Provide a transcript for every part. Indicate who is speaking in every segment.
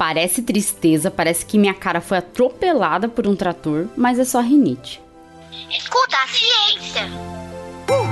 Speaker 1: Parece tristeza, parece que minha cara foi atropelada por um trator, mas é só rinite.
Speaker 2: Escuta a ciência. Uh!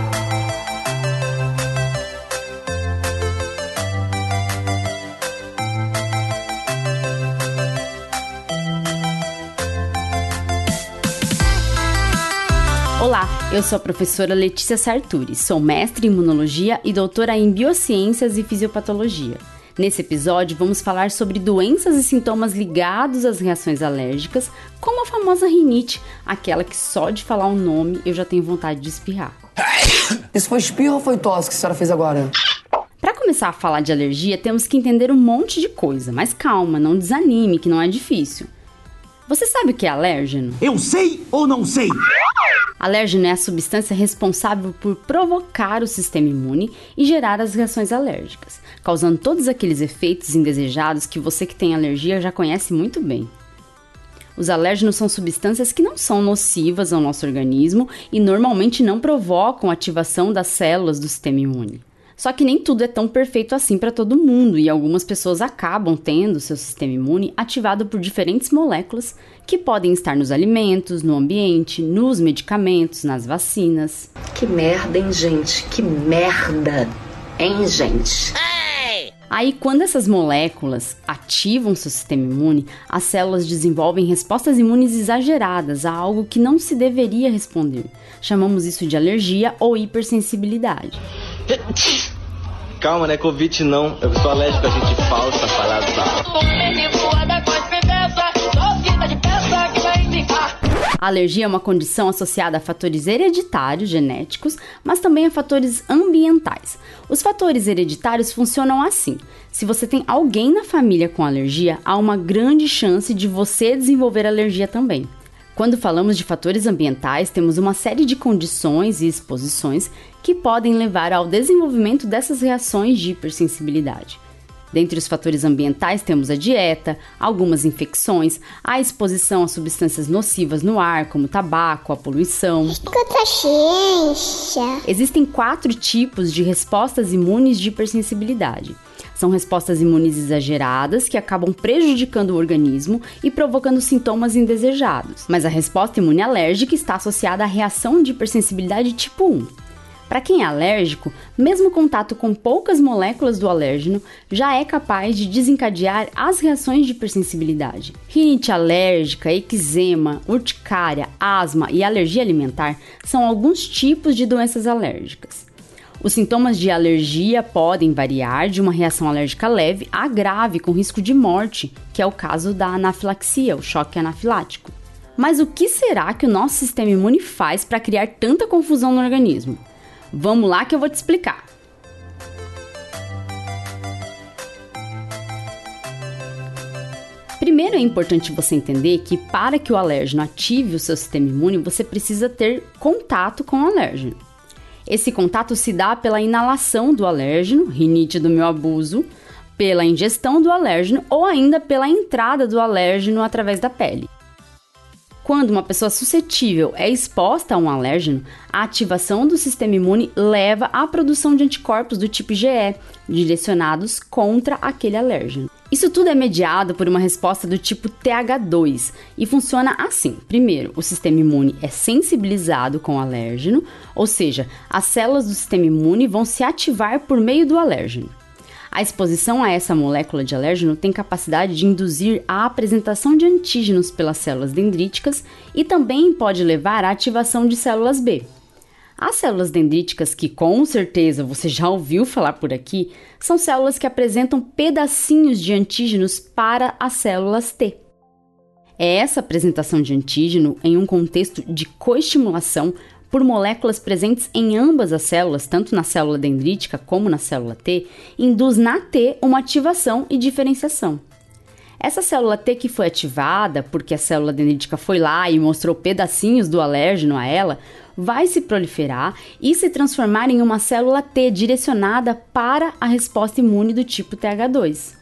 Speaker 1: Olá, eu sou a professora Letícia Sarturi, sou mestre em imunologia e doutora em biociências e fisiopatologia. Nesse episódio, vamos falar sobre doenças e sintomas ligados às reações alérgicas, como a famosa rinite, aquela que só de falar o nome eu já tenho vontade de espirrar.
Speaker 3: Isso foi espirro ou foi tosse que a senhora fez agora?
Speaker 1: Para começar a falar de alergia, temos que entender um monte de coisa, mas calma, não desanime, que não é difícil. Você sabe o que é alérgeno?
Speaker 4: Eu sei ou não sei?
Speaker 1: Alérgeno é a substância responsável por provocar o sistema imune e gerar as reações alérgicas, causando todos aqueles efeitos indesejados que você que tem alergia já conhece muito bem. Os alérgenos são substâncias que não são nocivas ao nosso organismo e normalmente não provocam ativação das células do sistema imune. Só que nem tudo é tão perfeito assim para todo mundo e algumas pessoas acabam tendo seu sistema imune ativado por diferentes moléculas que podem estar nos alimentos, no ambiente, nos medicamentos, nas vacinas.
Speaker 5: Que merda, hein, gente? Que merda, hein, gente?
Speaker 1: Aí, quando essas moléculas ativam seu sistema imune, as células desenvolvem respostas imunes exageradas a algo que não se deveria responder. Chamamos isso de alergia ou hipersensibilidade.
Speaker 6: Calma, né? Covid não. Eu sou alérgico a gente falsa, palhaçada.
Speaker 1: A alergia é uma condição associada a fatores hereditários, genéticos, mas também a fatores ambientais. Os fatores hereditários funcionam assim: se você tem alguém na família com alergia, há uma grande chance de você desenvolver alergia também. Quando falamos de fatores ambientais, temos uma série de condições e exposições que podem levar ao desenvolvimento dessas reações de hipersensibilidade. Dentre os fatores ambientais temos a dieta, algumas infecções, a exposição a substâncias nocivas no ar, como tabaco, a poluição. Existem quatro tipos de respostas imunes de hipersensibilidade. São respostas imunes exageradas que acabam prejudicando o organismo e provocando sintomas indesejados. Mas a resposta imune alérgica está associada à reação de hipersensibilidade tipo 1. Para quem é alérgico, mesmo contato com poucas moléculas do alérgeno já é capaz de desencadear as reações de hipersensibilidade. Rinite alérgica, eczema, urticária, asma e alergia alimentar são alguns tipos de doenças alérgicas. Os sintomas de alergia podem variar de uma reação alérgica leve a grave, com risco de morte, que é o caso da anafilaxia, o choque anafilático. Mas o que será que o nosso sistema imune faz para criar tanta confusão no organismo? Vamos lá que eu vou te explicar. Primeiro é importante você entender que para que o alérgeno ative o seu sistema imune, você precisa ter contato com o alérgeno. Esse contato se dá pela inalação do alérgeno, rinite do meu abuso, pela ingestão do alérgeno ou ainda pela entrada do alérgeno através da pele. Quando uma pessoa suscetível é exposta a um alérgeno, a ativação do sistema imune leva à produção de anticorpos do tipo IgE, direcionados contra aquele alérgeno. Isso tudo é mediado por uma resposta do tipo TH2 e funciona assim: primeiro, o sistema imune é sensibilizado com o alérgeno, ou seja, as células do sistema imune vão se ativar por meio do alérgeno. A exposição a essa molécula de alérgeno tem capacidade de induzir a apresentação de antígenos pelas células dendríticas e também pode levar à ativação de células B. As células dendríticas, que com certeza você já ouviu falar por aqui, são células que apresentam pedacinhos de antígenos para as células T. É essa apresentação de antígeno em um contexto de coestimulação por moléculas presentes em ambas as células, tanto na célula dendrítica como na célula T, induz na T uma ativação e diferenciação. Essa célula T que foi ativada porque a célula dendrítica foi lá e mostrou pedacinhos do alérgeno a ela, vai se proliferar e se transformar em uma célula T direcionada para a resposta imune do tipo TH2.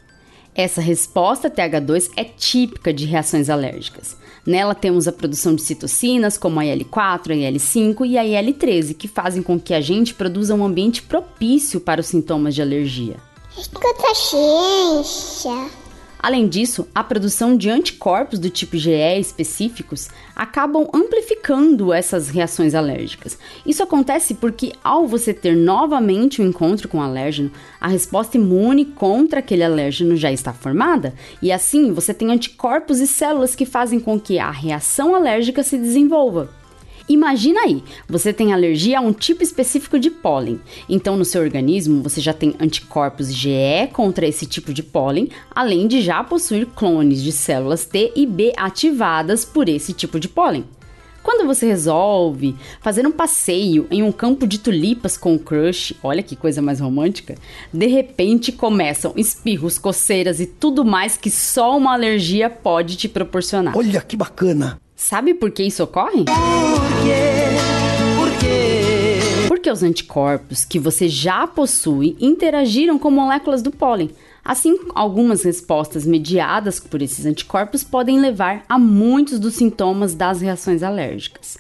Speaker 1: Essa resposta TH2 é típica de reações alérgicas. Nela temos a produção de citocinas como a IL-4, a IL-5 e a IL-13, que fazem com que a gente produza um ambiente propício para os sintomas de alergia.
Speaker 2: Escuta ciência.
Speaker 1: Além disso, a produção de anticorpos do tipo GE específicos acabam amplificando essas reações alérgicas. Isso acontece porque, ao você ter novamente um encontro com o alérgeno, a resposta imune contra aquele alérgeno já está formada, e assim você tem anticorpos e células que fazem com que a reação alérgica se desenvolva. Imagina aí, você tem alergia a um tipo específico de pólen. Então, no seu organismo, você já tem anticorpos GE contra esse tipo de pólen, além de já possuir clones de células T e B ativadas por esse tipo de pólen. Quando você resolve fazer um passeio em um campo de tulipas com o crush, olha que coisa mais romântica, de repente começam espirros, coceiras e tudo mais que só uma alergia pode te proporcionar.
Speaker 4: Olha que bacana!
Speaker 1: Sabe por que isso ocorre?
Speaker 4: Por quê? Por quê?
Speaker 1: Porque os anticorpos que você já possui interagiram com moléculas do pólen. Assim, algumas respostas mediadas por esses anticorpos podem levar a muitos dos sintomas das reações alérgicas.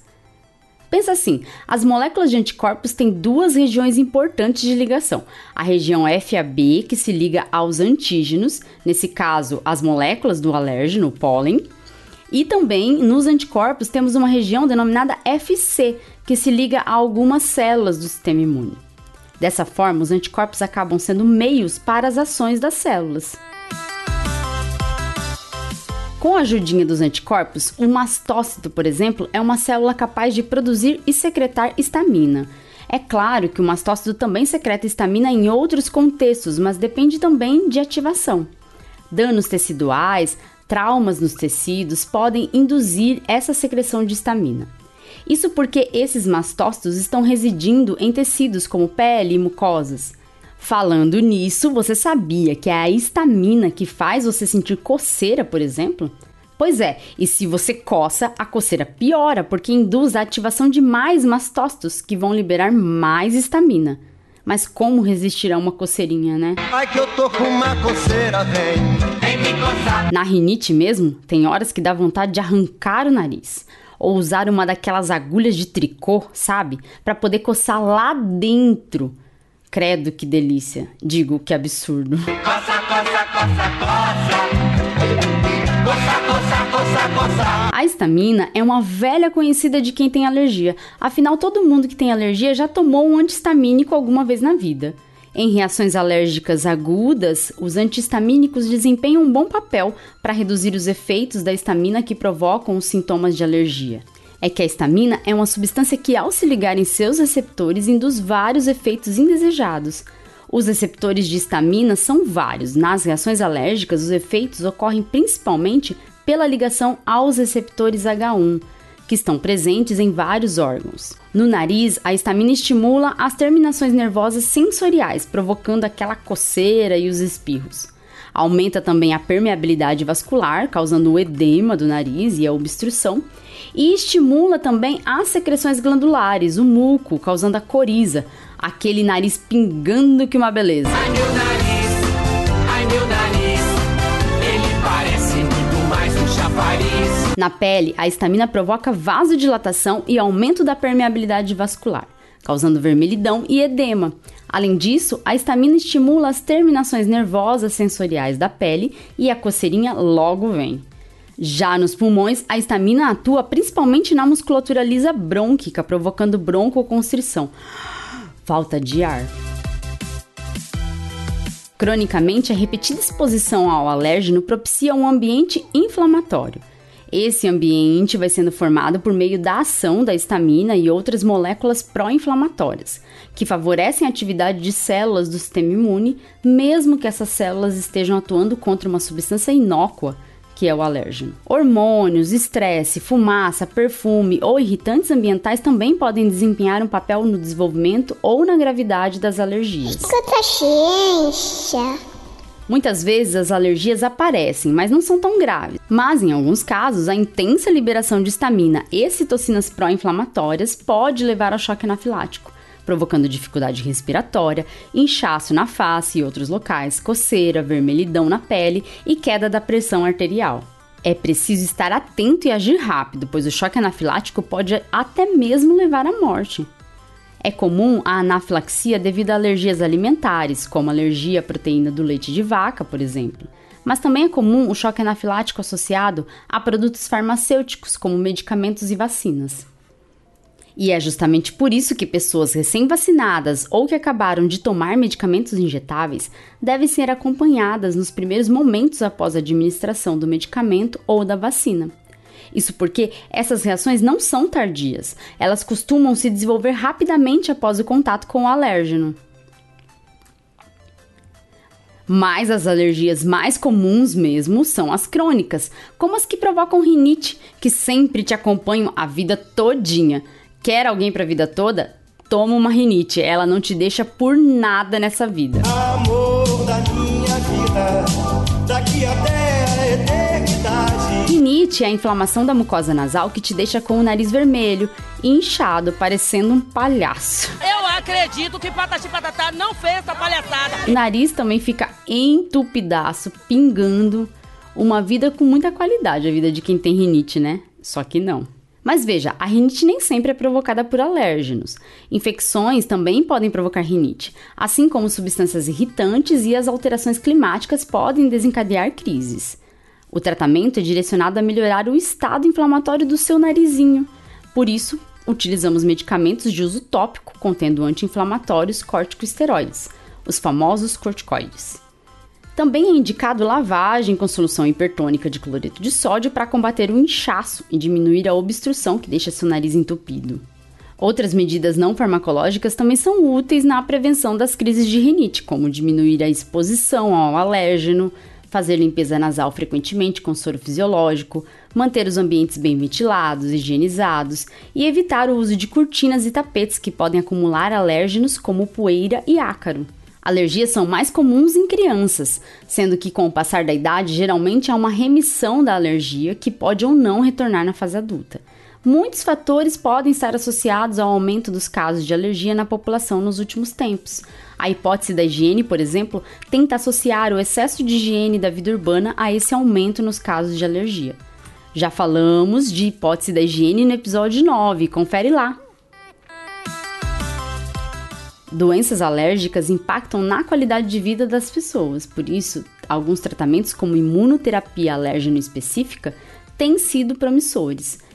Speaker 1: Pensa assim: as moléculas de anticorpos têm duas regiões importantes de ligação. A região FAB, que se liga aos antígenos, nesse caso, as moléculas do alérgeno, o pólen, e também nos anticorpos temos uma região denominada FC, que se liga a algumas células do sistema imune. Dessa forma, os anticorpos acabam sendo meios para as ações das células. Com a ajudinha dos anticorpos, o mastócito, por exemplo, é uma célula capaz de produzir e secretar histamina. É claro que o mastócito também secreta histamina em outros contextos, mas depende também de ativação. Danos teciduais, traumas nos tecidos podem induzir essa secreção de histamina. Isso porque esses mastócitos estão residindo em tecidos como pele e mucosas. Falando nisso, você sabia que é a histamina que faz você sentir coceira, por exemplo? Pois é, e se você coça, a coceira piora porque induz a ativação de mais mastócitos que vão liberar mais histamina. Mas como resistir a uma coceirinha, né?
Speaker 4: Ai que eu tô com uma coceira, vem.
Speaker 1: Na rinite mesmo, tem horas que dá vontade de arrancar o nariz. Ou usar uma daquelas agulhas de tricô, sabe? Para poder coçar lá dentro. Credo, que delícia. Digo, que absurdo.
Speaker 4: Coça, coça, coça, coça.
Speaker 1: A histamina é uma velha conhecida de quem tem alergia. Afinal, todo mundo que tem alergia já tomou um antihistamínico alguma vez na vida. Em reações alérgicas agudas, os antihistamínicos desempenham um bom papel para reduzir os efeitos da histamina que provocam os sintomas de alergia. É que a histamina é uma substância que, ao se ligar em seus receptores, induz vários efeitos indesejados. Os receptores de histamina são vários. Nas reações alérgicas, os efeitos ocorrem principalmente pela ligação aos receptores H1, que estão presentes em vários órgãos. No nariz, a histamina estimula as terminações nervosas sensoriais, provocando aquela coceira e os espirros. Aumenta também a permeabilidade vascular, causando o edema do nariz e a obstrução, e estimula também as secreções glandulares, o muco, causando a coriza, aquele nariz pingando que uma beleza. Na pele, a histamina provoca vasodilatação e aumento da permeabilidade vascular, causando vermelhidão e edema. Além disso, a histamina estimula as terminações nervosas sensoriais da pele e a coceirinha logo vem. Já nos pulmões, a histamina atua principalmente na musculatura lisa brônquica, provocando broncoconstrição. Falta de ar. Cronicamente, a repetida exposição ao alérgeno propicia um ambiente inflamatório. Esse ambiente vai sendo formado por meio da ação da histamina e outras moléculas pró-inflamatórias, que favorecem a atividade de células do sistema imune, mesmo que essas células estejam atuando contra uma substância inócua, que é o alérgeno. Hormônios, estresse, fumaça, perfume ou irritantes ambientais também podem desempenhar um papel no desenvolvimento ou na gravidade das alergias.
Speaker 2: Escuta.
Speaker 1: Muitas vezes as alergias aparecem, mas não são tão graves. Mas em alguns casos, a intensa liberação de histamina e citocinas pró-inflamatórias pode levar ao choque anafilático, provocando dificuldade respiratória, inchaço na face e outros locais, coceira, vermelhidão na pele e queda da pressão arterial. É preciso estar atento e agir rápido, pois o choque anafilático pode até mesmo levar à morte. É comum a anafilaxia devido a alergias alimentares, como alergia à proteína do leite de vaca, por exemplo. mas também é comum o choque anafilático associado a produtos farmacêuticos, como medicamentos e vacinas. E é justamente por isso que pessoas recém-vacinadas ou que acabaram de tomar medicamentos injetáveis devem ser acompanhadas nos primeiros momentos após a administração do medicamento ou da vacina. Isso porque essas reações não são tardias, elas costumam se desenvolver rapidamente após o contato com o alérgeno. Mas as alergias mais comuns mesmo são as crônicas, como as que provocam rinite, que sempre te acompanham a vida todinha. Quer alguém para a vida toda? Toma uma rinite, ela não te deixa por nada nessa vida.
Speaker 4: Amor da minha vida, daqui até.
Speaker 1: Rinite é a inflamação da mucosa nasal que te deixa com o nariz vermelho, inchado, parecendo um palhaço.
Speaker 7: Eu acredito que Patati Patatá não fez essa palhaçada.
Speaker 1: O nariz também fica entupidaço, pingando. Uma vida com muita qualidade, a vida de quem tem rinite, né? Só que não. Mas veja, a rinite nem sempre é provocada por alérgenos. Infecções também podem provocar rinite, assim como substâncias irritantes e as alterações climáticas podem desencadear crises. O tratamento é direcionado a melhorar o estado inflamatório do seu narizinho. Por isso, utilizamos medicamentos de uso tópico contendo anti-inflamatórios corticosteroides, os famosos corticoides. Também é indicado lavagem com solução hipertônica de cloreto de sódio para combater o inchaço e diminuir a obstrução que deixa seu nariz entupido. Outras medidas não farmacológicas também são úteis na prevenção das crises de rinite, como diminuir a exposição ao alérgeno, fazer limpeza nasal frequentemente com soro fisiológico, manter os ambientes bem ventilados, higienizados e evitar o uso de cortinas e tapetes que podem acumular alérgenos como poeira e ácaro. Alergias são mais comuns em crianças, sendo que com o passar da idade geralmente há uma remissão da alergia que pode ou não retornar na fase adulta. Muitos fatores podem estar associados ao aumento dos casos de alergia na população nos últimos tempos. A hipótese da higiene, por exemplo, tenta associar o excesso de higiene da vida urbana a esse aumento nos casos de alergia. Já falamos de hipótese da higiene no episódio 9, confere lá. Doenças alérgicas impactam na qualidade de vida das pessoas, por isso, alguns tratamentos, como imunoterapia alérgeno específica, têm sido promissores.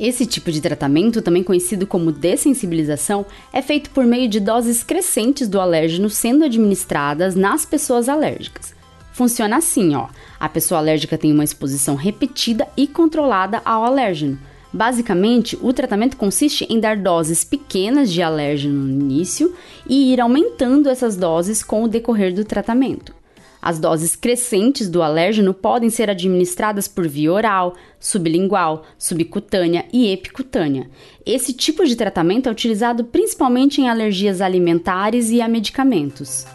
Speaker 1: Esse tipo de tratamento, também conhecido como dessensibilização, é feito por meio de doses crescentes do alérgeno sendo administradas nas pessoas alérgicas. Funciona assim, ó. A pessoa alérgica tem uma exposição repetida e controlada ao alérgeno. Basicamente, o tratamento consiste em dar doses pequenas de alérgeno no início e ir aumentando essas doses com o decorrer do tratamento. As doses crescentes do alérgeno podem ser administradas por via oral, sublingual, subcutânea e epicutânea. Esse tipo de tratamento é utilizado principalmente em alergias alimentares e a medicamentos.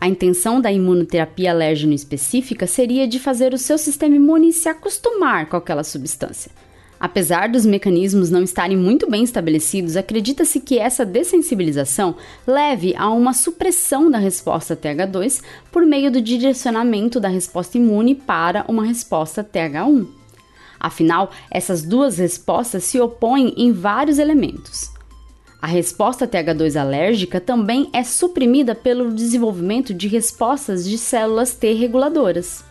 Speaker 1: A intenção da imunoterapia alérgeno específica seria de fazer o seu sistema imune se acostumar com aquela substância. Apesar dos mecanismos não estarem muito bem estabelecidos, acredita-se que essa dessensibilização leve a uma supressão da resposta TH2 por meio do direcionamento da resposta imune para uma resposta TH1. Afinal, essas duas respostas se opõem em vários elementos. A resposta TH2 alérgica também é suprimida pelo desenvolvimento de respostas de células T reguladoras.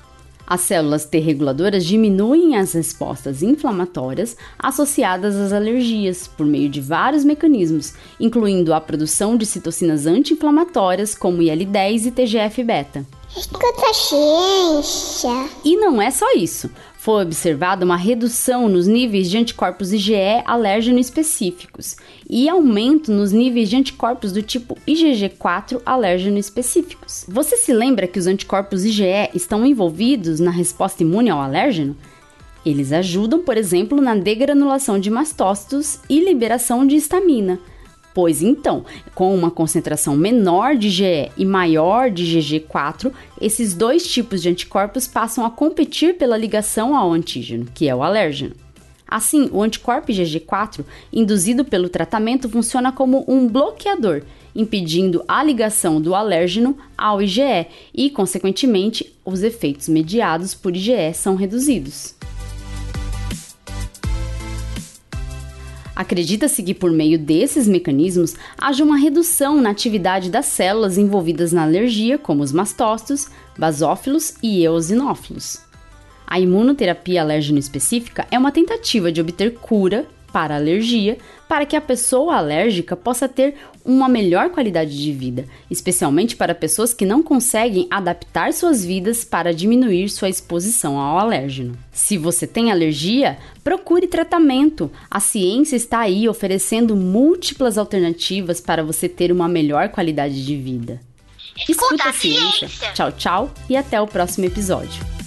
Speaker 1: As células T reguladoras diminuem as respostas inflamatórias associadas às alergias por meio de vários mecanismos, incluindo a produção de citocinas anti-inflamatórias como IL-10 e TGF-beta.
Speaker 2: Escuta a ciência.
Speaker 1: E não é só isso. Foi observada uma redução nos níveis de anticorpos IgE alérgeno específicos e aumento nos níveis de anticorpos do tipo IgG4 alérgeno específicos. Você se lembra que os anticorpos IgE estão envolvidos na resposta imune ao alérgeno? Eles ajudam, por exemplo, na degranulação de mastócitos e liberação de histamina Pois então, com uma concentração menor de GE e maior de GG4, esses dois tipos de anticorpos passam a competir pela ligação ao antígeno, que é o alérgeno. Assim, o anticorpo IgG4, induzido pelo tratamento, funciona como um bloqueador, impedindo a ligação do alérgeno ao IgE e, consequentemente, os efeitos mediados por IgE são reduzidos. Acredita-se que por meio desses mecanismos haja uma redução na atividade das células envolvidas na alergia, como os mastócitos, basófilos e eosinófilos. A imunoterapia alérgeno específica é uma tentativa de obter cura para a alergia, para que a pessoa alérgica possa ter uma melhor qualidade de vida, especialmente para pessoas que não conseguem adaptar suas vidas para diminuir sua exposição ao alérgeno. Se você tem alergia, procure tratamento. A ciência está aí oferecendo múltiplas alternativas para você ter uma melhor qualidade de vida. Escuta, Escuta a ciência. ciência. Tchau, tchau e até o próximo episódio.